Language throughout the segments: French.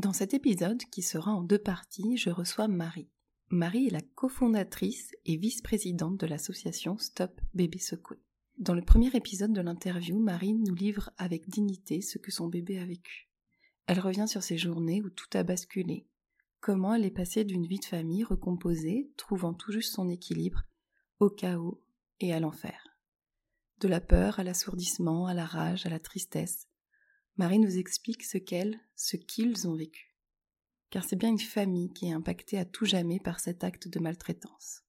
Dans cet épisode, qui sera en deux parties, je reçois Marie. Marie est la cofondatrice et vice-présidente de l'association Stop Bébé Secoué. Dans le premier épisode de l'interview, Marie nous livre avec dignité ce que son bébé a vécu. Elle revient sur ces journées où tout a basculé, comment elle est passée d'une vie de famille recomposée, trouvant tout juste son équilibre, au chaos et à l'enfer. De la peur à l'assourdissement, à la rage, à la tristesse, Marie nous explique ce qu'elle, ce qu'ils ont vécu. Car c'est bien une famille qui est impactée à tout jamais par cet acte de maltraitance.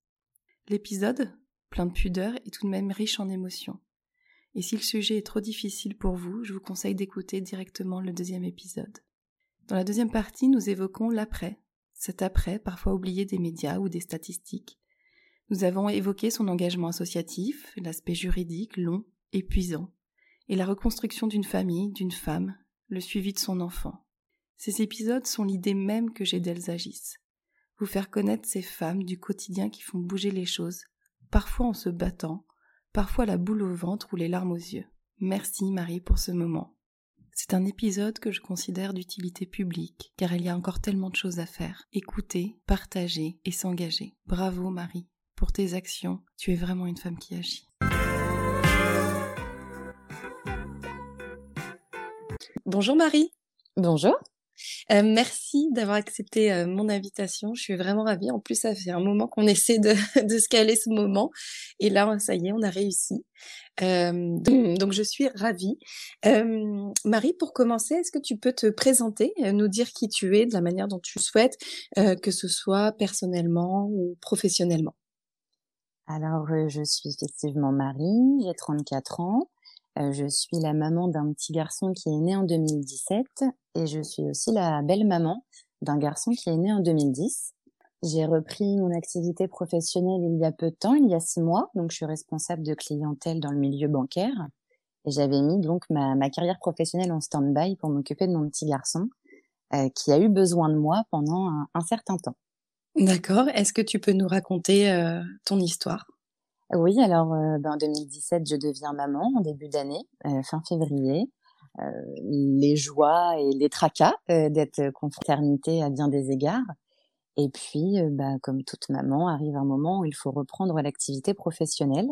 L'épisode, plein de pudeur, est tout de même riche en émotions. Et si le sujet est trop difficile pour vous, je vous conseille d'écouter directement le deuxième épisode. Dans la deuxième partie, nous évoquons l'après, cet après parfois oublié des médias ou des statistiques. Nous avons évoqué son engagement associatif, l'aspect juridique long, épuisant, et la reconstruction d'une famille, d'une femme, le suivi de son enfant. Ces épisodes sont l'idée même que j'ai d'elles agissent. Vous faire connaître ces femmes du quotidien qui font bouger les choses, parfois en se battant, parfois la boule au ventre ou les larmes aux yeux. Merci Marie pour ce moment. C'est un épisode que je considère d'utilité publique, car il y a encore tellement de choses à faire. Écouter, partager et s'engager. Bravo Marie, pour tes actions, tu es vraiment une femme qui agit. Bonjour Marie. Bonjour. Euh, merci d'avoir accepté euh, mon invitation. Je suis vraiment ravie. En plus, ça fait un moment qu'on essaie de, de se caler ce moment. Et là, ça y est, on a réussi. Euh, donc, je suis ravie. Marie, pour commencer, est-ce que tu peux te présenter, nous dire qui tu es de la manière dont tu souhaites, que ce soit personnellement ou professionnellement? Alors, je suis effectivement Marie, j'ai 34 ans. Euh, je suis la maman d'un petit garçon qui est né en 2017 et je suis aussi la belle-maman d'un garçon qui est né en 2010. J'ai repris mon activité professionnelle il y a peu de temps, il y a six mois, donc je suis responsable de clientèle dans le milieu bancaire. Et j'avais mis donc ma, carrière professionnelle en stand-by pour m'occuper de mon petit garçon euh, qui a eu besoin de moi pendant un, un certain temps. D'accord. Est-ce que tu peux nous raconter euh, ton histoire? Oui, alors euh, ben, en 2017, je deviens maman en début d'année, euh, fin février. Euh, les joies et les tracas d'être confraternité à bien des égards. Et puis, bah, comme toute maman, arrive un moment où il faut reprendre l'activité professionnelle.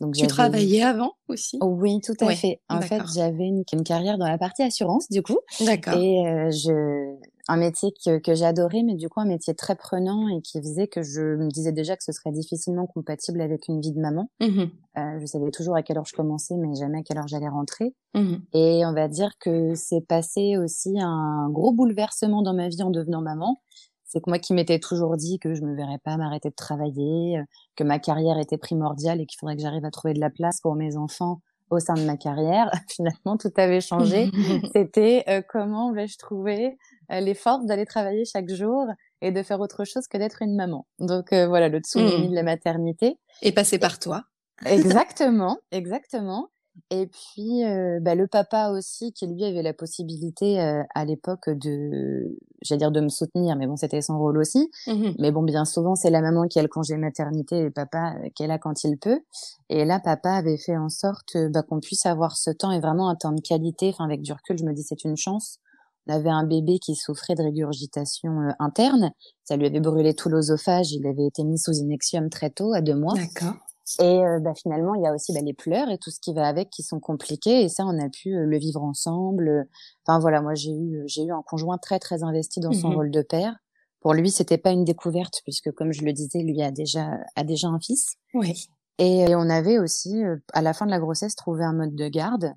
Donc, tu travaillais avant aussi? Oui, tout à fait. En fait, j'avais une, une, carrière dans la partie assurance, du coup. D'accord. Et je, un métier que, que j'adorais, mais du coup un métier très prenant et qui faisait que je me disais déjà que ce serait difficilement compatible avec une vie de maman. Mmh euh, je savais toujours à quelle heure je commençais, mais jamais à quelle heure j'allais rentrer. Mmh et on va dire que c'est passé aussi un gros bouleversement dans ma vie en devenant maman c'est que moi qui m'étais toujours dit que je me verrais pas m'arrêter de travailler, que ma carrière était primordiale et qu'il faudrait que j'arrive à trouver de la place pour mes enfants au sein de ma carrière. Finalement, tout avait changé. C'était euh, comment vais-je trouver euh, les forces d'aller travailler chaque jour et de faire autre chose que d'être une maman. Donc voilà, le tsunami mmh. de la maternité. Et passer par toi. exactement, exactement. Et puis euh, bah, le papa aussi, qui lui avait la possibilité euh, à l'époque de, j'allais dire de me soutenir, mais bon c'était son rôle aussi. Mmh mais bon bien souvent c'est la maman qui a le congé maternité et le papa euh, qui est là quand il peut. Et là papa avait fait en sorte bah, qu'on puisse avoir ce temps et vraiment un temps de qualité. Enfin avec du recul je me dis c'est une chance. On avait un bébé qui souffrait de régurgitation interne. Ça lui avait brûlé tout l'osophage. Il avait été mis sous inexium très tôt, à deux mois. D'accord. Et euh, bah, finalement, il y a aussi bah, les pleurs et tout ce qui va avec qui sont compliqués. Et ça, on a pu euh, le vivre ensemble. Enfin voilà, moi j'ai eu j'ai eu un conjoint très très investi dans son mmh rôle de père. Pour lui, c'était pas une découverte puisque, comme je le disais, lui a déjà a déjà un fils. Oui. Et, on avait aussi, euh, à la fin de la grossesse, trouvé un mode de garde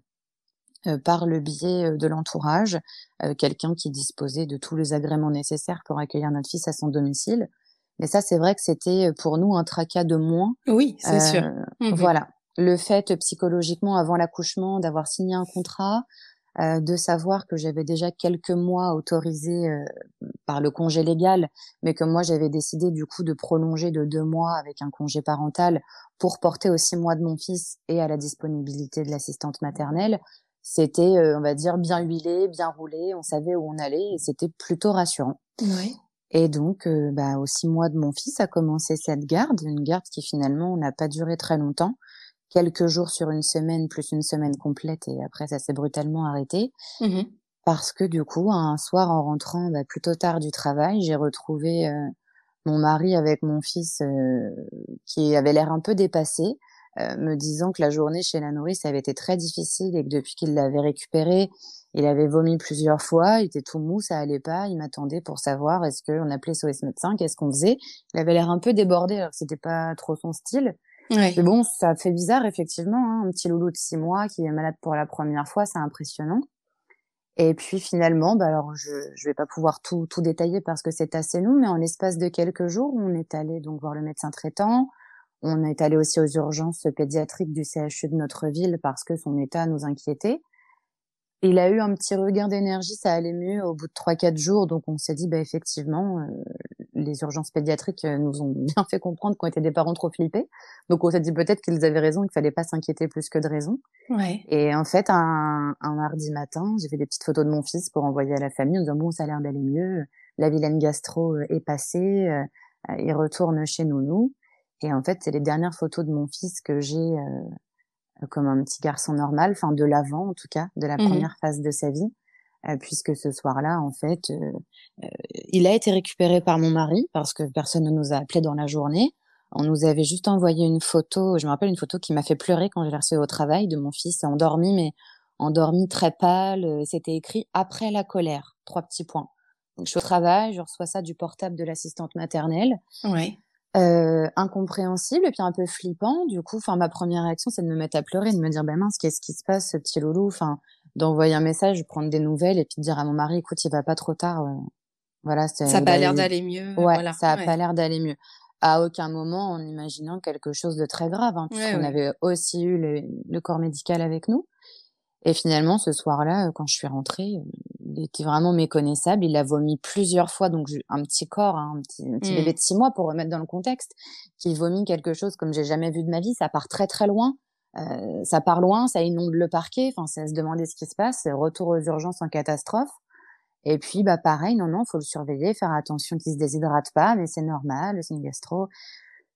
par le biais de l'entourage, quelqu'un qui disposait de tous les agréments nécessaires pour accueillir notre fils à son domicile. Mais ça, c'est vrai que c'était euh, pour nous un tracas de moins. Oui, c'est sûr. Euh, mmh voilà. Le fait psychologiquement avant l'accouchement d'avoir signé un contrat, euh, de savoir que j'avais déjà quelques mois autorisés euh, par le congé légal, mais que moi j'avais décidé du coup de prolonger de deux mois avec un congé parental pour porter aux six mois de mon fils et à la disponibilité de l'assistante maternelle, c'était, euh, on va dire, bien huilé, bien roulé, on savait où on allait et c'était plutôt rassurant. Oui. Et donc, bah, aux six mois de mon fils a commencé cette garde, une garde qui finalement n'a pas duré très longtemps, quelques jours sur une semaine plus une semaine complète et après ça s'est brutalement arrêté. Mmh Parce que du coup, un soir en rentrant bah, plutôt tard du travail, j'ai retrouvé euh, mon mari avec mon fils euh, qui avait l'air un peu dépassé, euh, me disant que la journée chez la nourrice avait été très difficile et que depuis qu'il l'avait récupéré, il avait vomi plusieurs fois, il était tout mou, ça allait pas, il m'attendait pour savoir est-ce qu'on appelait SOS médecin, qu'est-ce qu'on faisait. Il avait l'air un peu débordé alors que c'était pas trop son style. Ouais. Mais bon, ça fait bizarre, effectivement. Hein, un petit loulou de six mois qui est malade pour la première fois, c'est impressionnant. Et puis finalement, bah alors je je vais pas pouvoir tout tout détailler parce que c'est assez long, mais en l'espace de quelques jours, on est allé donc voir le médecin traitant. On est allé aussi aux urgences pédiatriques du CHU de notre ville parce que son état nous inquiétait. Il a eu un petit regain d'énergie, ça allait mieux au bout de trois quatre jours, donc on s'est dit bah effectivement, euh, les urgences pédiatriques euh, nous ont bien fait comprendre qu'on était des parents trop flippés. Donc on s'est dit peut-être qu'ils avaient raison, qu'il fallait pas s'inquiéter plus que de raison. Ouais. Et en fait, un, un mardi matin, j'ai fait des petites photos de mon fils pour envoyer à la famille en disant bon, ça a l'air d'aller mieux, la vilaine gastro euh, est passée, euh, il retourne chez nous. Et en fait, c'est les dernières photos de mon fils que j'ai euh, comme un petit garçon normal, enfin de l'avant en tout cas, de la Mhm. première phase de sa vie, euh, puisque ce soir-là, en fait, euh, euh, il a été récupéré par mon mari parce que personne ne nous a appelé dans la journée. On nous avait juste envoyé une photo, je me rappelle une photo qui m'a fait pleurer quand je l'ai reçue au travail de mon fils endormi, mais endormi très pâle. C'était écrit après la colère, trois petits points. Donc je suis au travail, je reçois ça du portable de l'assistante maternelle Ouais. Euh, incompréhensible et puis un peu flippant. Du coup, enfin, ma première réaction, c'est de me mettre à pleurer, de me dire, ben mince, qu'est-ce qui se passe, ce petit loulou? Enfin, d'envoyer un message, prendre des nouvelles et puis de dire à mon mari, écoute, il va pas trop tard. euh, voilà, Ça a il pas l'air d'aller mieux. Ouais, voilà. ça a Ouais. pas l'air d'aller mieux. À aucun moment en imaginant quelque chose de très grave, hein, puisqu'on ouais. avait aussi eu le, le corps médical avec nous. Et finalement, ce soir-là, euh, quand je suis rentrée, euh, il était vraiment méconnaissable. Il a vomi plusieurs fois, donc un petit corps, hein, un petit, un petit Mm. bébé de six mois pour remettre dans le contexte, qui vomit quelque chose comme j'ai jamais vu de ma vie. Ça part très très loin. Euh, ça part loin, ça inonde le parquet. Enfin, c'est à se demander ce qui se passe. Retour aux urgences en catastrophe. Et puis, bah pareil, non, non, faut le surveiller, faire attention qu'il se déshydrate pas, mais c'est normal, c'est une gastro.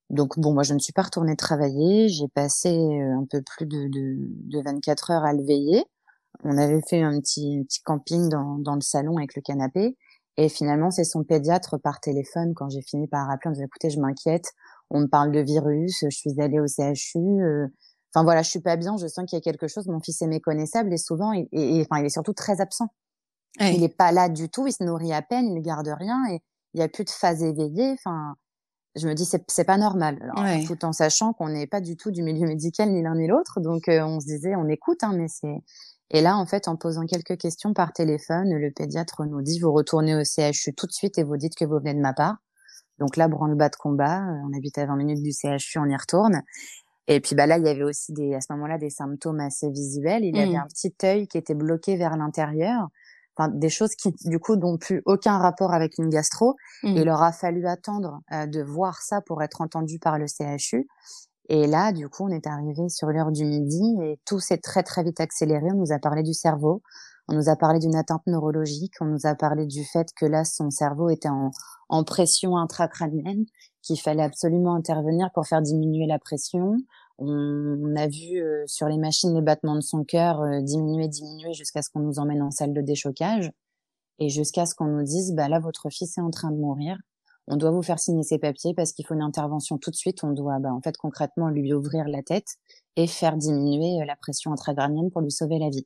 Donc bon, moi je ne suis pas retournée travailler. J'ai passé euh, un peu plus de, de, de 24 heures à le veiller. On avait fait un petit, petit camping dans, dans le salon avec le canapé. Et finalement, c'est son pédiatre par téléphone quand j'ai fini par rappeler en disant écoutez, je m'inquiète, on me parle de virus, je suis allée au CHU. euh, Enfin voilà, je suis pas bien, je sens qu'il y a quelque chose. Mon fils est méconnaissable et souvent, il, et, et- enfin, il est surtout très absent. Ouais. Il est pas là du tout, il se nourrit à peine, il garde rien et il y a plus de phase éveillée. Enfin, je me dis c'est c'est pas normal. Alors, Ouais. tout en sachant qu'on n'est pas du tout du milieu médical ni l'un ni l'autre, donc euh, on se disait on écoute, hein, mais c'est. Et là, en fait, en posant quelques questions par téléphone, le pédiatre nous dit vous retournez au CHU tout de suite et vous dites que vous venez de ma part. Donc là, branle-bas de combat. euh, On habite à 20 minutes du CHU, on y retourne. Et puis bah là, il y avait aussi des, à ce moment-là des symptômes assez visuels. Il Mhm. avait un petit œil qui était bloqué vers l'intérieur. Enfin, des choses qui, du coup, n'ont plus aucun rapport avec une gastro. Mm. Il leur a fallu attendre euh, de voir ça pour être entendu par le CHU. Et là, du coup, on est arrivé sur l'heure du midi et tout s'est très très vite accéléré. On nous a parlé du cerveau, on nous a parlé d'une atteinte neurologique, on nous a parlé du fait que là, son cerveau était en, en pression intracrânienne, qu'il fallait absolument intervenir pour faire diminuer la pression. On, on a vu euh, sur les machines les battements de son cœur euh, diminuer, diminuer jusqu'à ce qu'on nous emmène en salle de déchocage et jusqu'à ce qu'on nous dise, bah là, votre fils est en train de mourir. On doit vous faire signer ses papiers parce qu'il faut une intervention tout de suite. On doit, bah, en fait, concrètement, lui ouvrir la tête et faire diminuer euh, la pression intracrânienne pour lui sauver la vie.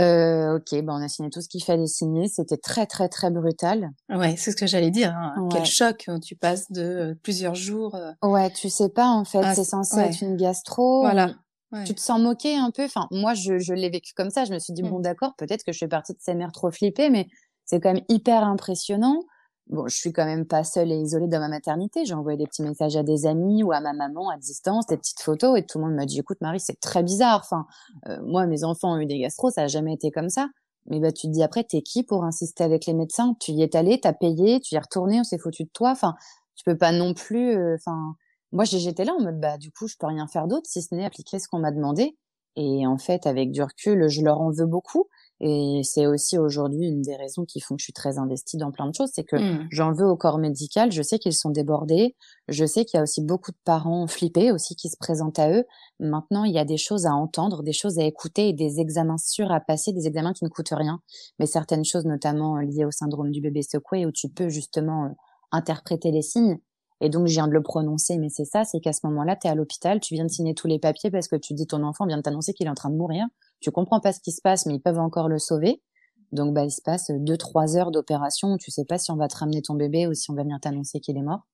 Euh, ok, bah, on a signé tout ce qu'il fallait signer. C'était très, très, très brutal. Ouais, c'est ce que j'allais dire. hein. Quel choc hein, Tu passes de euh, plusieurs jours. euh, Ouais, tu sais pas, en fait, Ah, c'est censé ouais. être une gastro. Voilà. Ouais. Tu te sens moqué un peu. Enfin, moi, je, je l'ai vécu comme ça. Je me suis dit, Mm. bon, d'accord, peut-être que je fais partie de ces mères trop flippées, mais c'est quand même hyper impressionnant. Bon, je suis quand même pas seule et isolée dans ma maternité. J'ai envoyé des petits messages à des amis ou à ma maman à distance, des petites photos, et tout le monde m'a dit, écoute, Marie, c'est très bizarre. Enfin, euh, moi, mes enfants ont eu des gastro, ça a jamais été comme ça. Mais bah, tu te dis après, t'es qui pour insister avec les médecins? Tu y es allé, t'as payé, tu y es retourné, on s'est foutu de toi. Enfin, tu peux pas non plus. Euh, enfin, moi, j'étais là en mode, bah, du coup, je peux rien faire d'autre si ce n'est appliquer ce qu'on m'a demandé. Et en fait, avec du recul, je leur en veux beaucoup. Et c'est aussi aujourd'hui une des raisons qui font que je suis très investie dans plein de choses, c'est que mmh. j'en veux au corps médical. Je sais qu'ils sont débordés. Je sais qu'il y a aussi beaucoup de parents flippés aussi qui se présentent à eux. Maintenant, il y a des choses à entendre, des choses à écouter et des examens sûrs à passer, des examens qui ne coûtent rien. Mais certaines choses, notamment liées au syndrome du bébé secoué, où tu peux justement euh, interpréter les signes. Et donc, je viens de le prononcer, mais c'est ça, c'est qu'à ce moment-là, tu es à l'hôpital, tu viens de signer tous les papiers parce que tu dis ton enfant vient de t'annoncer qu'il est en train de mourir. Tu comprends pas ce qui se passe, mais ils peuvent encore le sauver. Donc, bah, il se passe deux, trois heures d'opération où tu sais pas si on va te ramener ton bébé ou si on va venir t'annoncer qu'il est mort.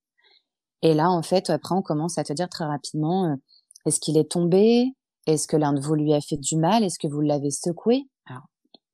Et là, en fait, après, on commence à te dire très rapidement, euh, est-ce qu'il est tombé? Est-ce que l'un de vous lui a fait du mal? Est-ce que vous l'avez secoué? Alors,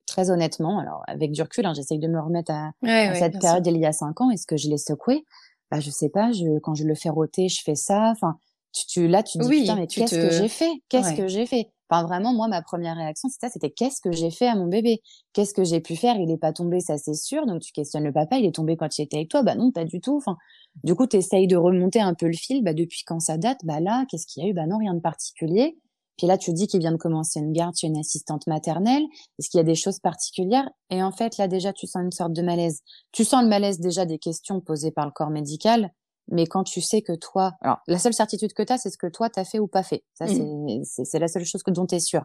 très honnêtement, alors, avec du recul, hein, j'essaye de me remettre à, cette période il y a cinq ans. Est-ce que je l'ai secoué? Bah, je sais pas, je, quand je le fais rôter, je fais ça. Enfin, tu, tu là, tu te dis, putain, mais qu'est-ce que j'ai fait? Qu'est-ce que j'ai fait? Enfin, vraiment, moi, ma première réaction, c'était ça, c'était qu'est-ce que j'ai fait à mon bébé? Qu'est-ce que j'ai pu faire? Il n'est pas tombé, ça c'est sûr. Donc, tu questionnes le papa, il est tombé quand il était avec toi Bah non, pas du tout. Enfin, du coup, tu essayes de remonter un peu le fil. Bah, depuis quand ça date? Bah là, qu'est-ce qu'il y a eu? Bah non, rien de particulier. Puis là, tu dis qu'il vient de commencer une garde chez une assistante maternelle. Est-ce qu'il y a des choses particulières? Et en fait, là, déjà, tu sens une sorte de malaise. Tu sens le malaise déjà des questions posées par le corps médical. Mais quand tu sais que toi, alors la seule certitude que tu as, c'est ce que toi t'as fait ou pas fait. Ça, mmh. c'est la seule chose que dont tu es sûr.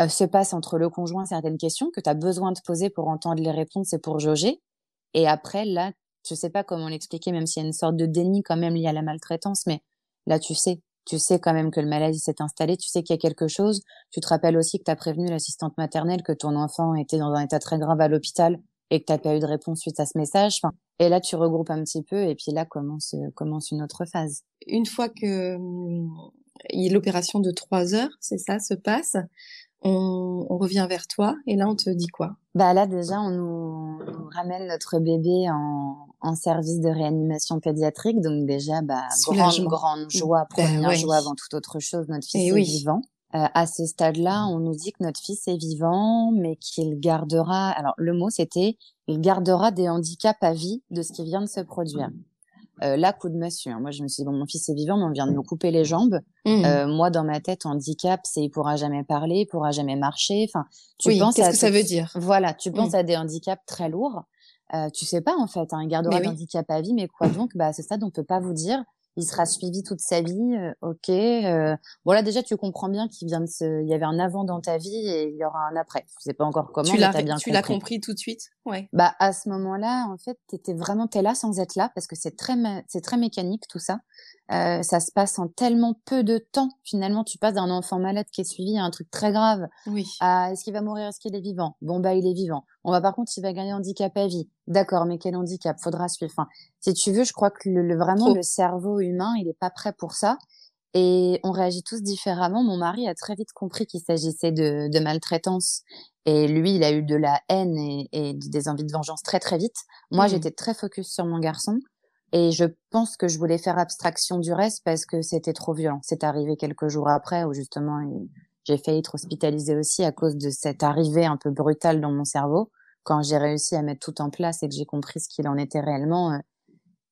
Euh, se passe entre le conjoint certaines questions que tu as besoin de poser pour entendre les réponses et pour jauger. Et après, là, je sais pas comment l'expliquer, même s'il y a une sorte de déni quand même lié à la maltraitance, mais là, tu sais, tu sais quand même que le maladie s'est installé, tu sais qu'il y a quelque chose. Tu te rappelles aussi que tu as prévenu l'assistante maternelle que ton enfant était dans un état très grave à l'hôpital et que tu n'as pas eu de réponse suite à ce message. Et là, tu regroupes un petit peu et puis là commence commence une autre phase. Une fois que hum, l'opération de trois heures, c'est ça, se passe, on, on, revient vers toi et là on te dit quoi? Bah là déjà on nous, on ramène notre bébé en, en, service de réanimation pédiatrique. Donc déjà bah grande grande joie ben première joie avant toute autre chose. Notre fils eh est vivant. Euh, à ce stade-là, on nous dit que notre fils est vivant, mais qu'il gardera. Alors le mot c'était il gardera des handicaps à vie de ce qui vient de se produire. Euh, là, coup de massue. Hein. Moi, je me suis dit, bon, mon fils est vivant, mais on vient de me couper les jambes. Mmh. Euh, moi, dans ma tête, handicap, c'est il pourra jamais parler, il pourra jamais marcher. Enfin, tu oui, penses qu'est-ce que ça veut dire? Voilà, tu penses mmh. à des handicaps très lourds. Euh, tu sais pas en fait, hein, il gardera des handicaps à vie, mais quoi donc? Bah, à ce stade, on peut pas vous dire il sera suivi toute sa vie. Euh, ok. Euh, voilà, déjà tu comprends bien qu'il vient de se, il y avait un avant dans ta vie et il y aura un après. Je sais pas encore comment. Tu l'as bien Tu l'as compris tout de suite. Ouais. Bah à ce moment-là, en fait, t'étais vraiment t'es là sans être là parce que c'est très c'est très mécanique tout ça. Euh, ça se passe en tellement peu de temps. Finalement, tu passes d'un enfant malade qui est suivi à un truc très grave. Oui. À est-ce qu'il va mourir, est-ce qu'il est vivant? Bon bah il est vivant. On va par contre, il va gagner handicap à vie. D'accord, mais quel handicap? Faudra suivre. Enfin, si tu veux, je crois que le, vraiment le cerveau humain, il est pas prêt pour ça. Et on réagit tous différemment. Mon mari a très vite compris qu'il s'agissait de, de maltraitance. Et lui, il a eu de la haine et, et des envies de vengeance très très vite. Moi, mmh. j'étais très focus sur mon garçon. Et je pense que je voulais faire abstraction du reste parce que c'était trop violent. C'est arrivé quelques jours après où justement j'ai failli être hospitalisée aussi à cause de cette arrivée un peu brutale dans mon cerveau. Quand j'ai réussi à mettre tout en place et que j'ai compris ce qu'il en était réellement, euh,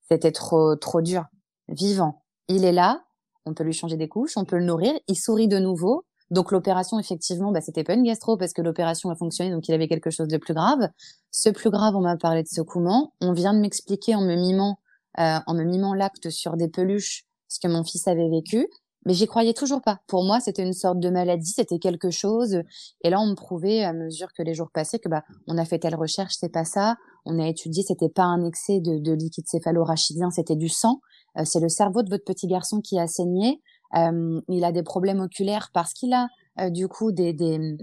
c'était trop trop dur. Vivant, il est là, on peut lui changer des couches, on peut le nourrir, il sourit de nouveau. Donc l'opération, effectivement, bah, c'était pas une gastro parce que l'opération a fonctionné, donc il avait quelque chose de plus grave. Ce plus grave, on m'a parlé de secouement. On vient de m'expliquer en me mimant euh, en me mimant l'acte sur des peluches, ce que mon fils avait vécu. Mais j'y croyais toujours pas. Pour moi, c'était une sorte de maladie, c'était quelque chose. Et là, on me prouvait à mesure que les jours passaient que bah, on a fait telle recherche, c'est pas ça. On a étudié, c'était pas un excès de, de liquide céphalorachidien, c'était du sang. Euh, c'est le cerveau de votre petit garçon qui a saigné. Euh, il a des problèmes oculaires parce qu'il a euh, du coup des, des,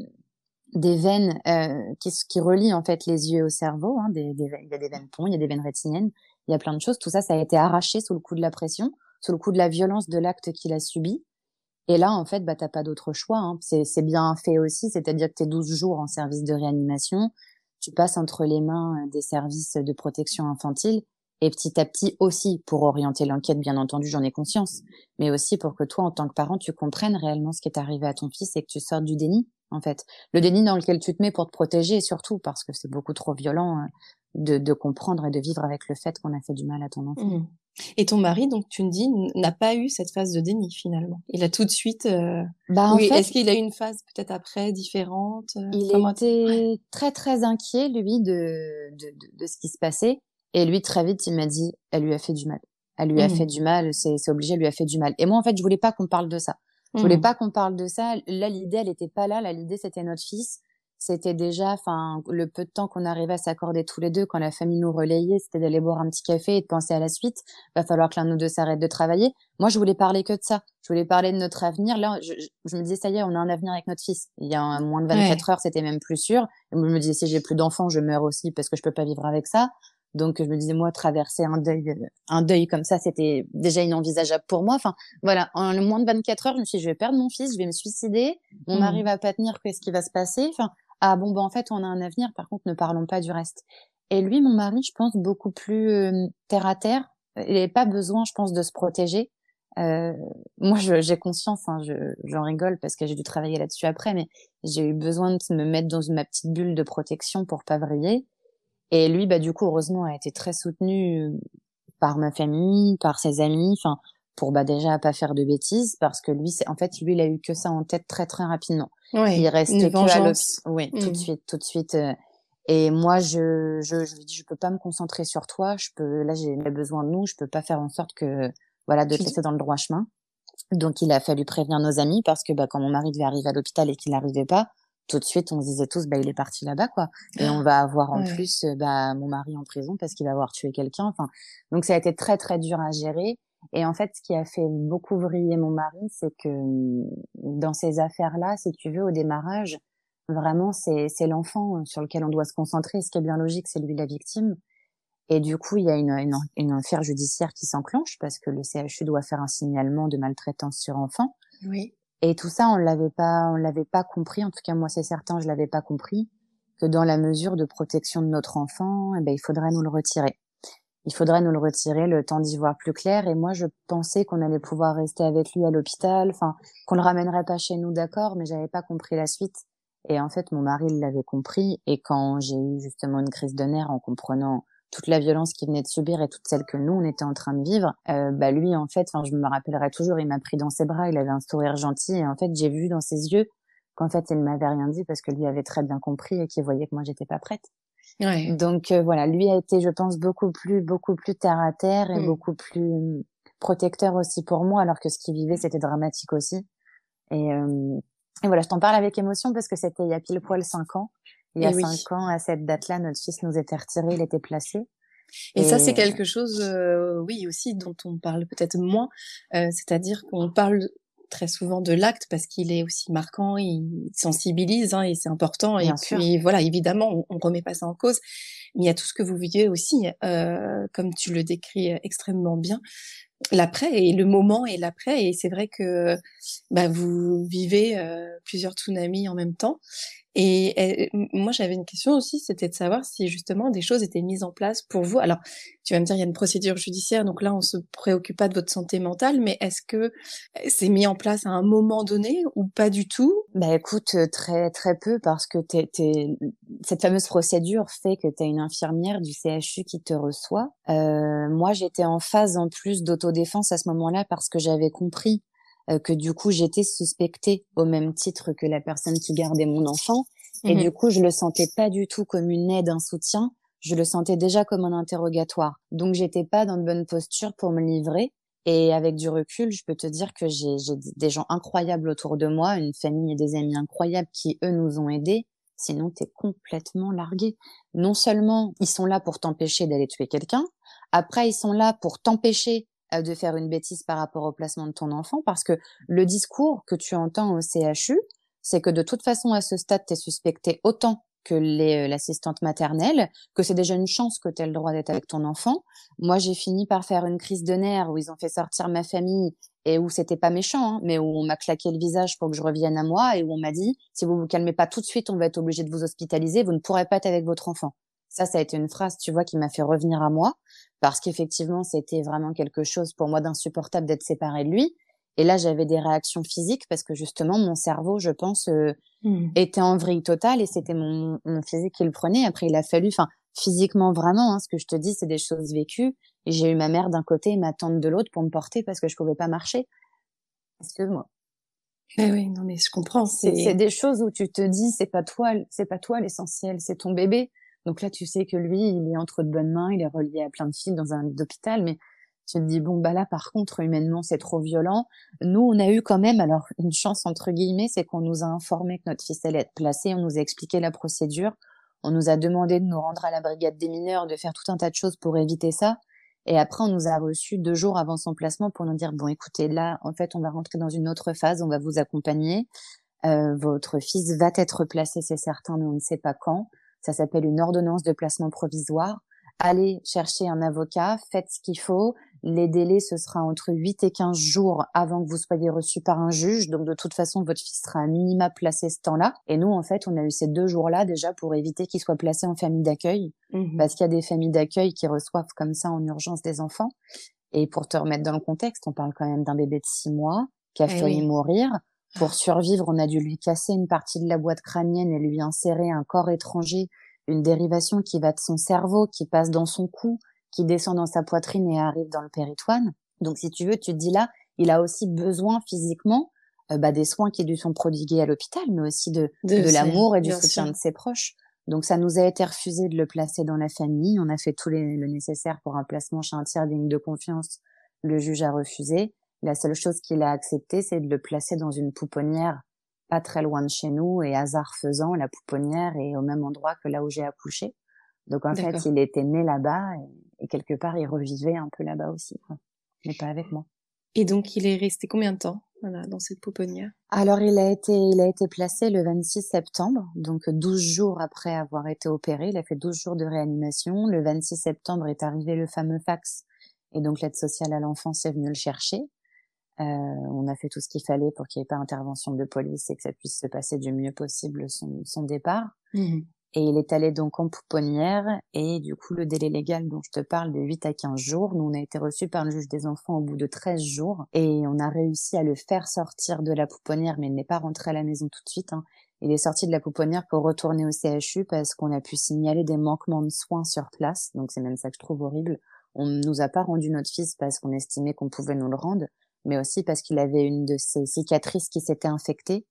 des veines euh, qui, qui relient en fait les yeux au cerveau. Hein, des, il y a des veines ponts, il y a des veines rétiniennes il y a plein de choses. Tout ça, ça a été arraché sous le coup de la pression, sous le coup de la violence de l'acte qu'il a subi. Et là, en fait, bah, t'as pas d'autre choix. Hein. C'est bien fait aussi, c'est-à-dire que t'es 12 jours en service de réanimation. tu passes entre les mains des services de protection infantile et petit à petit aussi pour orienter l'enquête, bien entendu, j'en ai conscience, mais aussi pour que toi, en tant que parent, tu comprennes réellement ce qui est arrivé à ton fils et que tu sortes du déni, en fait. Le déni dans lequel tu te mets pour te protéger, surtout parce que c'est beaucoup trop violent euh, de, de, comprendre et de vivre avec le fait qu'on a fait du mal à ton enfant. Mmh. Et ton mari, donc tu me dis, n'a pas eu cette phase de déni finalement. Il a tout de suite. Euh... Bah, oui, est-ce qu'il a eu une phase peut-être après différente euh, Il était très très inquiet lui de, de, de, de, ce qui se passait. Et lui, très vite, il m'a dit, elle lui a fait du mal. Elle lui a mmh. fait du mal, c'est obligé, elle lui a fait du mal. Et moi, en fait, je voulais pas qu'on parle de ça. Je voulais mmh. pas qu'on parle de ça. Là, l'idée, elle était pas là. Là, l'idée, c'était notre fils. C'était déjà, enfin, le peu de temps qu'on arrivait à s'accorder tous les deux quand la famille nous relayait, c'était d'aller boire un petit café et de penser à la suite. Va falloir que l'un de nous deux s'arrête de travailler. Moi, je voulais parler que de ça. Je voulais parler de notre avenir. Là, je, je, me disais, ça y est, on a un avenir avec notre fils. Il y a moins de 24 heures, c'était même plus sûr. Et moi, je me disais, si j'ai plus d'enfants, je meurs aussi parce que je peux pas vivre avec ça. Donc je me disais moi traverser un deuil un deuil comme ça c'était déjà inenvisageable pour moi. Enfin voilà, en moins de 24 heures, je me suis dit, je vais perdre mon fils, je vais me suicider, mon mari mmh. va pas tenir, qu'est-ce qui va se passer Enfin ah bon ben en fait on a un avenir, par contre ne parlons pas du reste. Et lui mon mari, je pense beaucoup plus terre à terre, il n'avait pas besoin je pense de se protéger. Euh, moi, j'ai conscience, hein, j'en rigole parce que j'ai dû travailler là-dessus après, mais j'ai eu besoin de me mettre dans ma petite bulle de protection pour pas vriller. Et lui, bah, du coup, heureusement, a été très soutenu euh, par ma famille, par ses amis, enfin, pour bah déjà pas faire de bêtises, parce que lui, c'est en fait, lui, il a eu que ça en tête très très rapidement. Ouais, il reste une que Oui, tout de mmh. suite, tout de suite. Euh, et moi, je, je, je lui dis, je peux pas me concentrer sur toi. Je peux, là, j'ai besoin de nous. Je peux pas faire en sorte que, voilà, de te laisser dans le droit chemin. Donc, il a fallu prévenir nos amis parce que, bah, quand mon mari devait arriver à l'hôpital et qu'il n'arrivait pas, tout de suite on se disait tous bah il est parti là-bas quoi et on va avoir en plus bah mon mari en prison parce qu'il va avoir tué quelqu'un enfin donc ça a été très très dur à gérer et en fait ce qui a fait beaucoup vriller mon mari c'est que mmh, dans ces affaires là si tu veux au démarrage vraiment c'est l'enfant sur lequel on doit se concentrer ce qui est bien logique c'est lui la victime et du coup il y a une une, une affaire judiciaire qui s'enclenche parce que le CHU doit faire un signalement de maltraitance sur enfant oui et tout ça, on l'avait pas, on l'avait pas compris. En tout cas, moi, c'est certain, je l'avais pas compris que dans la mesure de protection de notre enfant, eh ben, il faudrait nous le retirer. Il faudrait nous le retirer le temps d'y voir plus clair. Et moi, je pensais qu'on allait pouvoir rester avec lui à l'hôpital, enfin, qu'on le ramènerait pas chez nous, d'accord, mais j'avais pas compris la suite. Et en fait, mon mari l'avait compris. Et quand j'ai eu justement une crise de nerfs en comprenant toute la violence qu'il venait de subir et toute celle que nous on était en train de vivre, euh, bah lui en fait, enfin je me rappellerai toujours, il m'a pris dans ses bras, il avait un sourire gentil et en fait j'ai vu dans ses yeux qu'en fait il ne m'avait rien dit parce que lui avait très bien compris et qu'il voyait que moi j'étais pas prête. Ouais. Donc euh, voilà, lui a été, je pense, beaucoup plus, beaucoup plus terre à terre et mm. beaucoup plus protecteur aussi pour moi, alors que ce qu'il vivait c'était dramatique aussi. Et, euh, et voilà, je t'en parle avec émotion parce que c'était il y a pile poil cinq ans. Il y a cinq ans, à cette date-là, notre fils nous était retiré, il était placé. Et, ça, c'est quelque chose, euh, oui, aussi, dont on parle peut-être moins. Euh, C'est-à-dire qu'on parle très souvent de l'acte parce qu'il est aussi marquant, il sensibilise hein, et c'est important. et puis voilà, évidemment, on, on remet pas ça en cause. Mais il y a tout ce que vous vivez aussi, euh, comme tu le décris extrêmement bien, l'après et le moment et l'après. Et c'est vrai que bah, vous vivez euh, plusieurs tsunamis en même temps. Et, moi, j'avais une question aussi, c'était de savoir si justement des choses étaient mises en place pour vous. Alors, tu vas me dire, il y a une procédure judiciaire, donc là, on se préoccupe pas de votre santé mentale, mais est-ce que c'est mis en place à un moment donné ou pas du tout? Bah écoute, euh, très très peu, parce que t'es, cette fameuse procédure fait que tu as une infirmière du CHU qui te reçoit. Euh, moi, j'étais en phase en plus d'autodéfense à ce moment-là parce que j'avais compris euh, que du coup j'étais suspectée au même titre que la personne qui gardait mon enfant et mmh du coup je le sentais pas du tout comme une aide, un soutien, je le sentais déjà comme un interrogatoire. Donc j'étais pas dans de bonne posture pour me livrer. Et avec du recul, je peux te dire que j'ai des gens incroyables autour de moi, une famille et des amis incroyables qui, eux, nous ont aidés. Sinon, t'es complètement largué. Non seulement ils sont là pour t'empêcher d'aller tuer quelqu'un, après ils sont là pour t'empêcher euh, de faire une bêtise par rapport au placement de ton enfant parce que le discours que tu entends au CHU, c'est que de toute façon, à ce stade, tu es suspecté autant que les l'assistante maternelle, que c'est déjà une chance que tu aies le droit d'être avec ton enfant. Moi, j'ai fini par faire une crise de nerfs où ils ont fait sortir ma famille et où c'était pas méchant, hein, mais où on m'a claqué le visage pour que je revienne à moi et où on m'a dit si vous vous calmez pas tout de suite, on va être obligé de vous hospitaliser, vous ne pourrez pas être avec votre enfant. Ça, ça a été une phrase, tu vois, qui m'a fait revenir à moi parce qu'effectivement, c'était vraiment quelque chose pour moi d'insupportable d'être séparée de lui. Et là, j'avais des réactions physiques parce que justement, mon cerveau, je pense, euh, mmh. était en vrille totale et c'était mon, mon physique qui le prenait. Après, il a fallu, enfin, physiquement vraiment, hein, ce que je te dis, c'est des choses vécues. Et j'ai eu ma mère d'un côté et ma tante de l'autre pour me porter parce que je pouvais pas marcher. Excuse-moi. Mais oui, non mais je comprends. C'est des choses où tu te dis, c'est pas toi, c'est pas toi l'essentiel, c'est ton bébé. Donc là, tu sais que lui, il est entre de bonnes mains, il est relié à plein de fils dans un hôpital, mais tu te dis bon bah là par contre humainement c'est trop violent. Nous on a eu quand même alors une chance entre guillemets, c'est qu'on nous a informé que notre fils allait être placé, on nous a expliqué la procédure, on nous a demandé de nous rendre à la brigade des mineurs, de faire tout un tas de choses pour éviter ça. Et après, on nous a reçus deux jours avant son placement pour nous dire bon, écoutez, là, en fait, on va rentrer dans une autre phase, on va vous accompagner. Euh, votre fils va être placé, c'est certain, mais on ne sait pas quand. Ça s'appelle une ordonnance de placement provisoire. Allez chercher un avocat, faites ce qu'il faut, les délais, ce sera entre 8 et 15 jours avant que vous soyez reçu par un juge. Donc, de toute façon, votre fils sera à minima placé ce temps-là. Et nous, en fait, on a eu ces deux jours-là déjà pour éviter qu'il soit placé en famille d'accueil. Mmh parce qu'il y a des familles d'accueil qui reçoivent comme ça en urgence des enfants. Et pour te remettre dans le contexte, on parle quand même d'un bébé de 6 mois qui a eh failli mourir. Pour survivre, on a dû lui casser une partie de la boîte crânienne et lui insérer un corps étranger, une dérivation qui va de son cerveau, qui passe dans son cou, qui descend dans sa poitrine et arrive dans le péritoine. Donc, si tu veux, tu te dis là, il a aussi besoin physiquement euh, bah, des soins qui lui sont prodigués à l'hôpital, mais aussi de, de, l'amour et du soutien de ses proches. Donc, ça nous a été refusé de le placer dans la famille. On a fait tout les, le nécessaire pour un placement chez un tiers digne de confiance. Le juge a refusé. La seule chose qu'il a accepté, c'est de le placer dans une pouponnière pas très loin de chez nous et hasard faisant, la pouponnière est au même endroit que là où j'ai accouché. Donc en fait, il était né là-bas et, quelque part, il revivait un peu là-bas aussi, quoi. mais pas avec moi. Et donc, il est resté combien de temps voilà, dans cette pouponnière? Alors, il a été, il a été placé le 26 septembre, donc 12 jours après avoir été opéré. Il a fait 12 jours de réanimation. Le 26 septembre est arrivé le fameux fax, et donc l'aide sociale à l'enfance est venue le chercher. Euh, on a fait tout ce qu'il fallait pour qu'il n'y ait pas intervention de police et que ça puisse se passer du mieux possible son, son départ. Mmh et il est allé donc en pouponnière et du coup le délai légal dont je te parle de 8 à 15 jours, nous on a été reçus par le juge des enfants au bout de 13 jours et on a réussi à le faire sortir de la pouponnière mais il n'est pas rentré à la maison tout de suite. Hein. Il est sorti de la pouponnière pour retourner au CHU parce qu'on a pu signaler des manquements de soins sur place, donc c'est même ça que je trouve horrible. On ne nous a pas rendu notre fils parce qu'on estimait qu'on pouvait nous le rendre, mais aussi parce qu'il avait une de ses cicatrices qui s'était infectée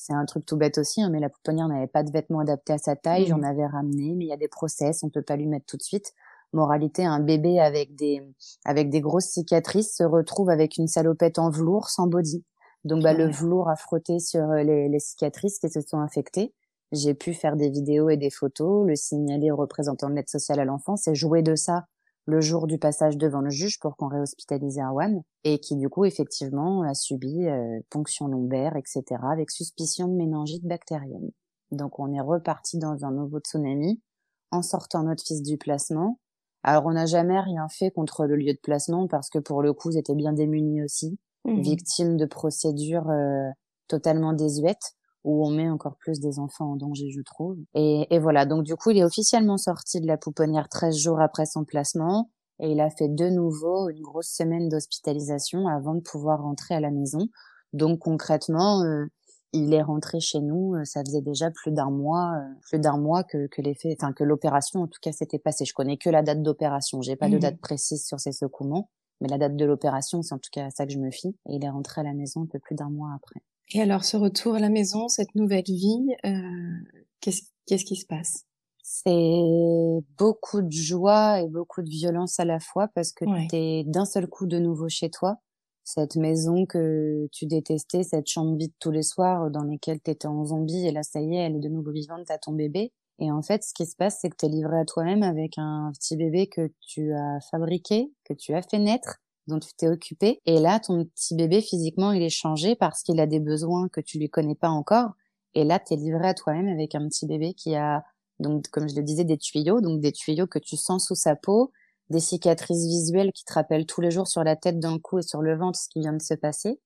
c'est un truc tout bête aussi, hein, mais la pouponnière n'avait pas de vêtements adaptés à sa taille. J'en mmh. avais ramené, mais il y a des process, on peut pas lui mettre tout de suite. Moralité, un bébé avec des avec des grosses cicatrices se retrouve avec une salopette en velours sans body. Donc bah, le velours a frotté sur euh, les, les cicatrices qui se sont infectées. J'ai pu faire des vidéos et des photos, le signaler au représentant de l'aide sociale à l'enfance et jouer de ça le jour du passage devant le juge pour qu'on réhospitalise Erwan et qui du coup effectivement a subi euh, ponction lombaire, etc. avec suspicion de méningite bactérienne. Donc on est reparti dans un nouveau tsunami en sortant notre fils du placement. Alors on n'a jamais rien fait contre le lieu de placement parce que pour le coup ils étaient bien démunis aussi, mmh. victimes de procédures euh, totalement désuètes où on met encore plus des enfants en danger, je trouve. Et, et, voilà, donc du coup, il est officiellement sorti de la pouponnière 13 jours après son placement et il a fait de nouveau une grosse semaine d'hospitalisation avant de pouvoir rentrer à la maison. Donc concrètement, euh, il est rentré chez nous, euh, ça faisait déjà plus d'un mois, euh, plus d'un mois que, que l'effet, enfin que l'opération en tout cas s'était passée. Je connais que la date d'opération, j'ai pas de mmh date précise sur ces secouements, mais la date de l'opération, c'est en tout cas à ça que je me fie. Et il est rentré à la maison un peu plus d'un mois après. Et alors, ce retour à la maison, cette nouvelle vie, euh, qu'est-ce qu'est-ce qui se passe? C'est beaucoup de joie et beaucoup de violence à la fois parce que tu es d'un seul coup de nouveau chez toi. Cette maison que tu détestais, cette chambre vide tous les soirs dans lesquelles tu étais en zombie et là, ça y est, elle est de nouveau vivante, t'as ton bébé. Et en fait, ce qui se passe, c'est que tu es livré à toi-même avec un petit bébé que tu as fabriqué, que tu as fait naître, dont tu t'es occupé. Et là, ton petit bébé, physiquement, il est changé parce qu'il a des besoins que tu lui connais pas encore. Et là, tu es livré à toi-même avec un petit bébé qui a donc comme je le disais, des tuyaux, donc des tuyaux que tu sens sous sa peau, des cicatrices visuelles qui te rappellent tous les jours sur la tête, dans le cou et sur le ventre ce qui vient de se passer.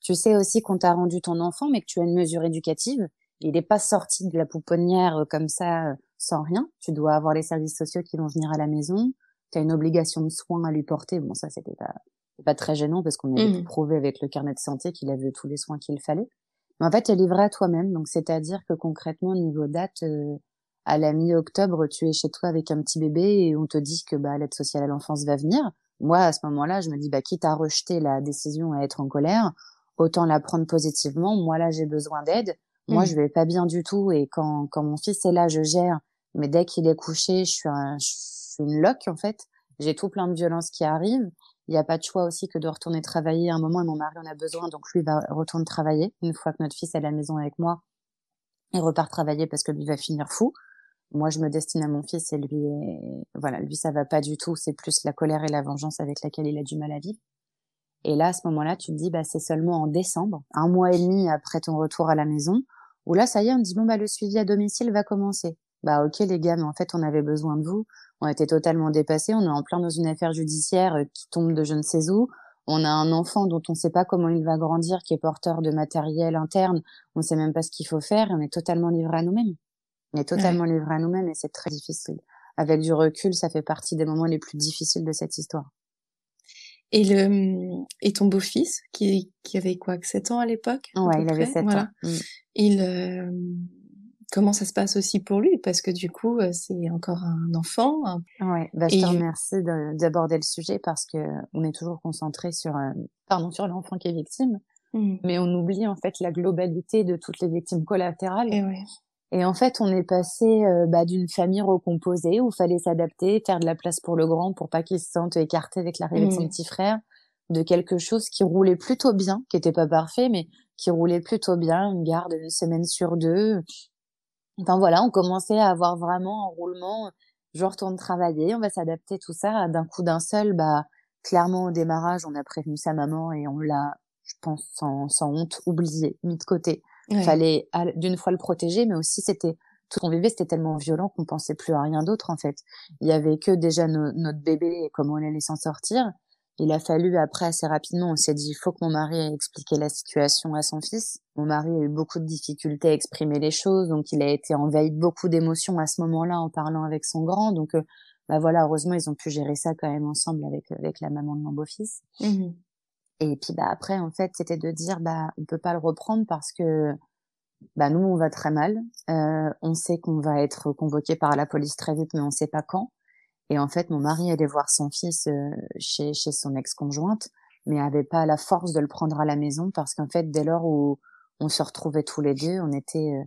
Tu sais aussi qu'on t'a rendu ton enfant, mais que tu as une mesure éducative. Il n'est pas sorti de la pouponnière euh, comme ça euh, sans rien. Tu dois avoir les services sociaux qui vont venir à la maison. Tu as une obligation de soins à lui porter. Bon, ça, c'était pas, pas très gênant parce qu'on avait mmh. prouvé avec le carnet de santé qu'il avait tous les soins qu'il fallait. Mais en fait, tu es livré à toi-même. Donc, c'est-à-dire que concrètement, niveau date, euh, à la mi-octobre, tu es chez toi avec un petit bébé et on te dit que bah, l'aide sociale à l'enfance va venir. Moi, à ce moment-là, je me dis, bah, quitte à rejeter la décision à être en colère, autant la prendre positivement. Moi, là, j'ai besoin d'aide. Moi, mmh. je vais pas bien du tout. Et quand, quand mon fils est là, je gère. Mais dès qu'il est couché, je suis, un, je suis une loque, en fait. J'ai tout plein de violences qui arrivent. Il n'y a pas de choix aussi que de retourner travailler à un moment et mon mari en a besoin, donc lui va retourner travailler. Une fois que notre fils est à la maison avec moi, il repart travailler parce que lui va finir fou. Moi, je me destine à mon fils et lui, voilà, lui ça va pas du tout. C'est plus la colère et la vengeance avec laquelle il a du mal à vivre. Et là, à ce moment-là, tu te dis, bah, c'est seulement en décembre, un mois et demi après ton retour à la maison, où là, ça y est, on dit, bon, bah, le suivi à domicile va commencer. Bah, ok, les gars, mais en fait, on avait besoin de vous. On était totalement dépassés. On est en plein dans une affaire judiciaire euh, qui tombe de je ne sais où. On a un enfant dont on ne sait pas comment il va grandir, qui est porteur de matériel interne. On ne sait même pas ce qu'il faut faire et on est totalement livré à nous-mêmes. On est totalement livré à nous-mêmes et c'est très difficile. Avec du recul, ça fait partie des moments les plus difficiles de cette histoire. Et le et ton beau-fils qui qui avait quoi, 7 ans à l'époque Ouais, il avait 7 ans. Mmh. Il euh, comment ça se passe aussi pour lui parce que du coup euh, c'est encore un enfant. Ouais, bah, je te remercie d'aborder le sujet parce que on est toujours concentré sur euh, pardon sur l'enfant qui est victime, mmh. mais on oublie en fait la globalité de toutes les victimes collatérales. Et ouais. Et en fait, on est passé euh, bah, d'une famille recomposée où il fallait s'adapter, faire de la place pour le grand pour pas qu'il se sente écarté avec l'arrivée de son mmh. petit frère, de quelque chose qui roulait plutôt bien, qui était pas parfait, mais qui roulait plutôt bien, une garde une semaine sur deux. Enfin voilà, on commençait à avoir vraiment un roulement. Je retourne travailler, on va s'adapter tout ça. D'un coup d'un seul, bah clairement au démarrage, on a prévenu sa maman et on l'a, je pense sans, sans honte, oublié, mis de côté. Il fallait d'une fois le protéger, mais aussi c'était tout qu'on vivait, c'était tellement violent qu'on pensait plus à rien d'autre en fait. Il y avait que déjà notre bébé et comment on allait s'en sortir. Il a fallu après assez rapidement, on s'est dit il faut que mon mari ait expliqué la situation à son fils. Mon mari a eu beaucoup de difficultés à exprimer les choses, donc il a été envahi de beaucoup d'émotions à ce moment-là en parlant avec son grand. Donc euh, bah voilà, heureusement ils ont pu gérer ça quand même ensemble avec avec la maman de mon beau-fils. Mmh et puis bah après en fait c'était de dire bah on peut pas le reprendre parce que bah nous on va très mal. Euh, on sait qu'on va être convoqué par la police très vite mais on sait pas quand. Et en fait mon mari allait voir son fils euh, chez chez son ex-conjointe mais avait pas la force de le prendre à la maison parce qu'en fait dès lors où on se retrouvait tous les deux on était euh,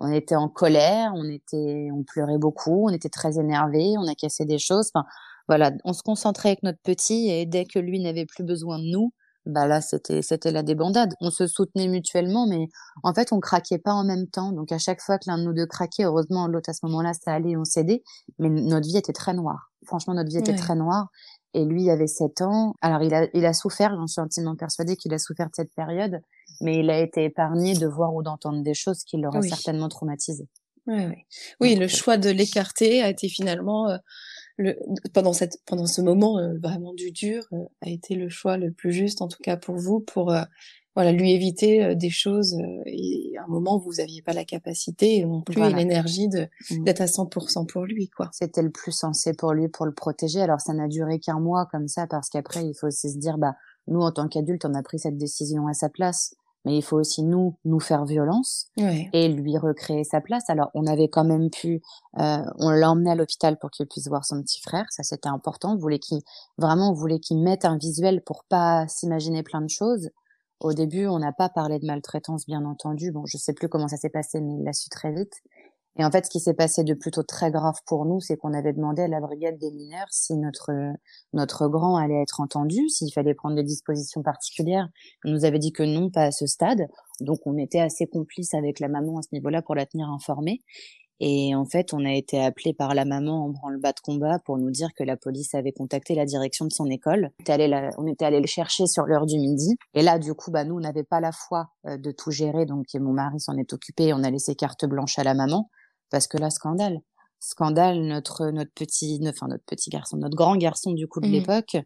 on était en colère, on était, on pleurait beaucoup, on était très énervés, on a cassé des choses. Enfin, voilà, on se concentrait avec notre petit et dès que lui n'avait plus besoin de nous, bah là c'était c'était la débandade. On se soutenait mutuellement, mais en fait on craquait pas en même temps. Donc à chaque fois que l'un de nous deux craquait, heureusement l'autre à ce moment-là ça allait, on cédait. Mais notre vie était très noire. Franchement notre vie était très noire. Et lui avait 7 ans. Alors il a il a souffert. J'en suis intimement persuadée qu'il a souffert de cette période, mais il a été épargné de voir ou d'entendre des choses qui l'auraient certainement traumatisé. Oui, oui. oui le choix de l'écarter a été finalement euh, le, pendant cette pendant ce moment euh, vraiment du dur euh, a été le choix le plus juste en tout cas pour vous pour euh, voilà lui éviter des choses et à un moment où vous aviez pas la capacité non plus l'énergie de mmh. d'être à 100% pour lui quoi. C'était le plus sensé pour lui pour le protéger. Alors ça n'a duré qu'un mois comme ça parce qu'après il faut aussi se dire bah nous en tant qu'adultes on a pris cette décision à sa place mais il faut aussi nous nous faire violence et lui recréer sa place. Alors on avait quand même pu, euh, on l'a emmené à l'hôpital pour qu'il puisse voir son petit frère, ça c'était important. On voulait qu'il vraiment on voulait qu'il mette un visuel pour pas s'imaginer plein de choses. Au début, on n'a pas parlé de maltraitance, bien entendu. Bon, je sais plus comment ça s'est passé, mais il l'a su très vite. Et en fait, ce qui s'est passé de plutôt très grave pour nous, c'est qu'on avait demandé à la brigade des mineurs si notre notre grand allait être entendu, s'il fallait prendre des dispositions particulières. On nous avait dit que non, pas à ce stade. Donc, on était assez complices avec la maman à ce niveau-là pour la tenir informée. Et en fait, on a été appelé par la maman en branle-bas de combat pour nous dire que la police avait contacté la direction de son école. On était allé, le chercher sur l'heure du midi. Et là, du coup, bah, nous, on n'avait pas la foi euh, de tout gérer. Donc, mon mari s'en est occupé. On a laissé carte blanche à la maman parce que là, scandale. scandale, notre notre petit, enfin notre petit garçon, notre grand garçon du coup de mmh. l'époque,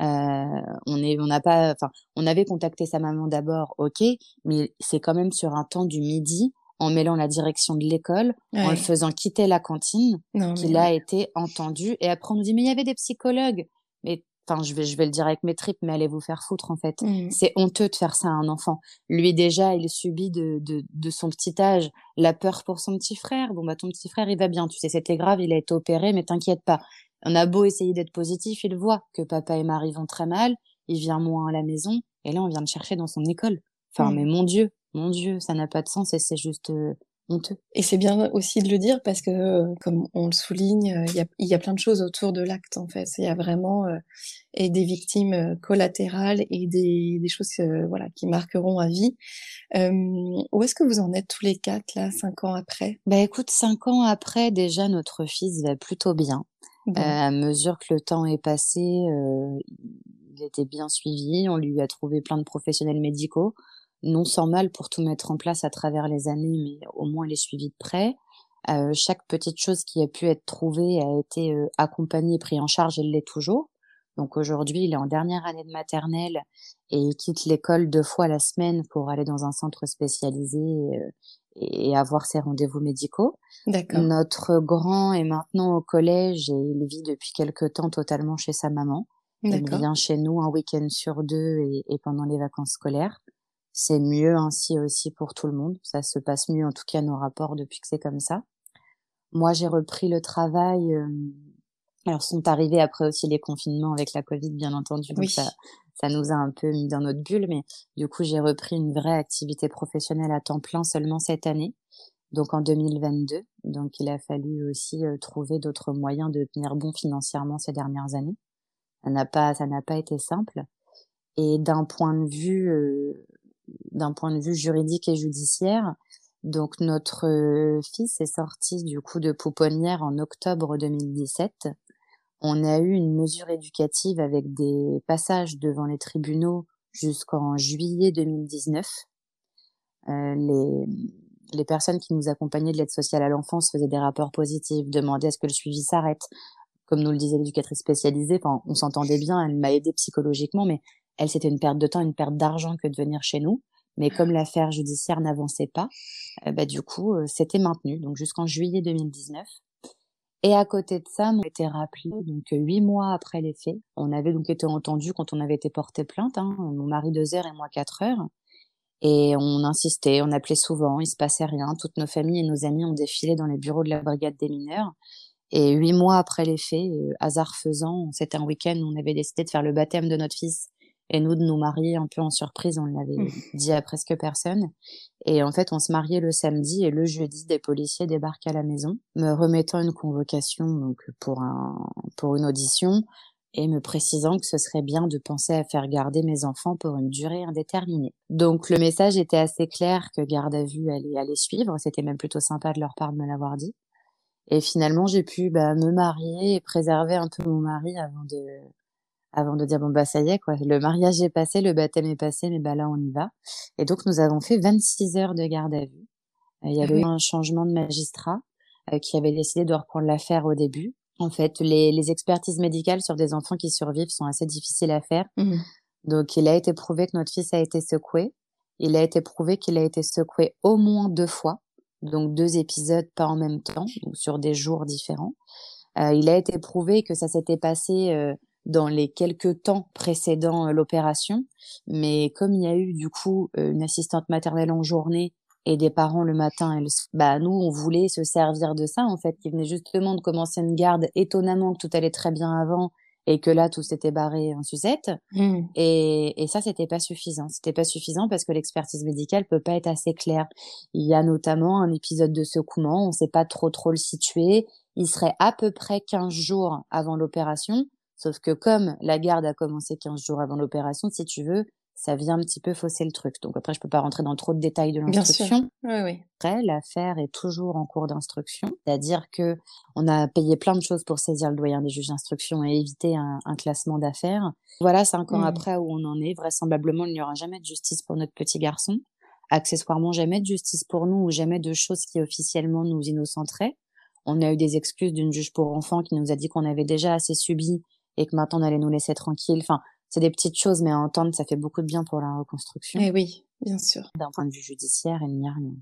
euh, on est, on n'a pas, enfin, on avait contacté sa maman d'abord, ok, mais c'est quand même sur un temps du midi, en mêlant la direction de l'école, en le faisant quitter la cantine, qu'il a été entendu. Et après, on nous dit, mais il y avait des psychologues. Mais enfin je vais je vais le dire avec mes tripes mais allez vous faire foutre en fait. Mmh. c'est honteux de faire ça à un enfant. Lui déjà il subit de, de de son petit âge la peur pour son petit frère. Bon bah ton petit frère il va bien. Tu sais c'était grave il a été opéré mais t'inquiète pas. On a beau essayer d'être positif il voit que papa et Marie vont très mal. Il vient moins à la maison. Et là on vient de chercher dans son école. Enfin mmh. mais mon dieu mon dieu ça n'a pas de sens et c'est juste euh, et c'est bien aussi de le dire parce que, euh, comme on le souligne, euh, il y a, y a, plein de choses autour de l'acte en fait. Il y a vraiment euh, et des victimes collatérales et des, des choses voilà qui marqueront à vie. où est-ce que vous en êtes tous les quatre là, cinq ans après? Bah écoute, cinq ans après, déjà notre fils va plutôt bien. à mesure que le temps est passé, il était bien suivi. On lui a trouvé plein de professionnels médicaux non sans mal pour tout mettre en place à travers les années, mais au moins les suivis de près. Euh, chaque petite chose qui a pu être trouvée a été euh, accompagnée et prise en charge, elle l'est toujours. Donc aujourd'hui, il est en dernière année de maternelle et il quitte l'école deux fois la semaine pour aller dans un centre spécialisé euh, et avoir ses rendez-vous médicaux. Notre grand est maintenant au collège et il vit depuis quelque temps totalement chez sa maman. Il vient chez nous un week-end sur deux et pendant les vacances scolaires c'est mieux ainsi aussi pour tout le monde. Ça se passe mieux, en tout cas, nos rapports depuis que c'est comme ça. Moi, j'ai repris le travail. Euh... Alors, sont arrivés après aussi les confinements avec la Covid, bien entendu. Donc, ça, ça nous a un peu mis dans notre bulle. Mais du coup, j'ai repris une vraie activité professionnelle à temps plein seulement cette année. Donc, en 2022. Donc, il a fallu aussi euh, trouver d'autres moyens de tenir bon financièrement ces dernières années. Ça n'a pas, ça n'a pas été simple. Et d'un point de vue euh, d'un point de vue juridique et judiciaire. Donc notre euh, fils est sorti du coup de pouponnière en octobre 2017. On a eu une mesure éducative avec des passages devant les tribunaux jusqu'en juillet 2019. Euh, les, les personnes qui nous accompagnaient de l'aide sociale à l'enfance faisaient des rapports positifs, demandaient à ce que le suivi s'arrête. Comme nous le disait l'éducatrice spécialisée, enfin, on s'entendait bien, elle m'a aidé psychologiquement, mais elle, c'était une perte de temps, une perte d'argent que de venir chez nous. Mais comme l'affaire judiciaire n'avançait pas, euh, bah, du coup, euh, c'était maintenu, donc jusqu'en juillet 2019. Et à côté de ça, on été rappelé donc huit mois après les faits. On avait donc été entendu quand on avait été porté plainte, hein, mon mari deux heures et moi quatre heures. Et on insistait, on appelait souvent, il se passait rien. Toutes nos familles et nos amis ont défilé dans les bureaux de la brigade des mineurs. Et huit mois après les faits, euh, hasard faisant, c'était un week-end où on avait décidé de faire le baptême de notre fils et nous de nous marier un peu en surprise, on l'avait mmh. dit à presque personne. Et en fait, on se mariait le samedi et le jeudi, des policiers débarquent à la maison, me remettant une convocation donc pour un pour une audition et me précisant que ce serait bien de penser à faire garder mes enfants pour une durée indéterminée. Donc le message était assez clair que garde à vue allait, allait suivre. C'était même plutôt sympa de leur part de me l'avoir dit. Et finalement, j'ai pu bah, me marier et préserver un peu mon mari avant de avant de dire bon bah ça y est quoi, le mariage est passé, le baptême est passé, mais bah là on y va. Et donc nous avons fait 26 heures de garde à vue. Il y avait eu un changement de magistrat euh, qui avait décidé de reprendre l'affaire au début. En fait, les, les, expertises médicales sur des enfants qui survivent sont assez difficiles à faire. Mmh. Donc il a été prouvé que notre fils a été secoué. Il a été prouvé qu'il a été secoué au moins deux fois, donc deux épisodes pas en même temps, donc sur des jours différents. Euh, il a été prouvé que ça s'était passé euh, dans les quelques temps précédant euh, l'opération. Mais comme il y a eu du coup euh, une assistante maternelle en journée et des parents le matin, bah nous on voulait se servir de ça en fait, qui venait justement de commencer une garde étonnamment que tout allait très bien avant et que là tout s'était barré en sucette. Mmh. Et, et ça c'était pas suffisant. C'était pas suffisant parce que l'expertise médicale peut pas être assez claire. Il y a notamment un épisode de secouement, on sait pas trop trop le situer. Il serait à peu près 15 jours avant l'opération. Sauf que comme la garde a commencé 15 jours avant l'opération, si tu veux, ça vient un petit peu fausser le truc. Donc après, je peux pas rentrer dans trop de détails de l'instruction. Oui, oui. Après, l'affaire est toujours en cours d'instruction, c'est-à-dire que on a payé plein de choses pour saisir le doyen des juges d'instruction et éviter un, classement d'affaires. Voilà, cinq ans mmh. après où on en est, vraisemblablement, il n'y aura jamais de justice pour notre petit garçon. Accessoirement, jamais de justice pour nous ou jamais de choses qui officiellement nous innocenteraient on a eu des excuses d'une juge pour enfants qui nous a dit qu'on avait déjà assez subi et que maintenant on allait nous laisser tranquilles. Enfin, c'est des petites choses, mais à entendre, ça fait beaucoup de bien pour la reconstruction. Eh oui, bien sûr. D'un point de vue judiciaire, il n'y a rien.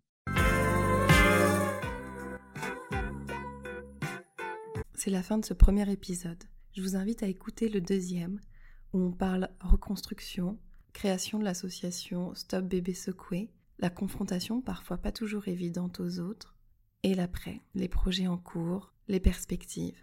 C'est la fin de ce premier épisode. Je vous invite à écouter le deuxième, où on parle reconstruction, création de l'association Stop Bébé Secoué, la confrontation parfois pas toujours évidente aux autres, et l'après, les projets en cours, les perspectives.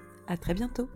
À très bientôt.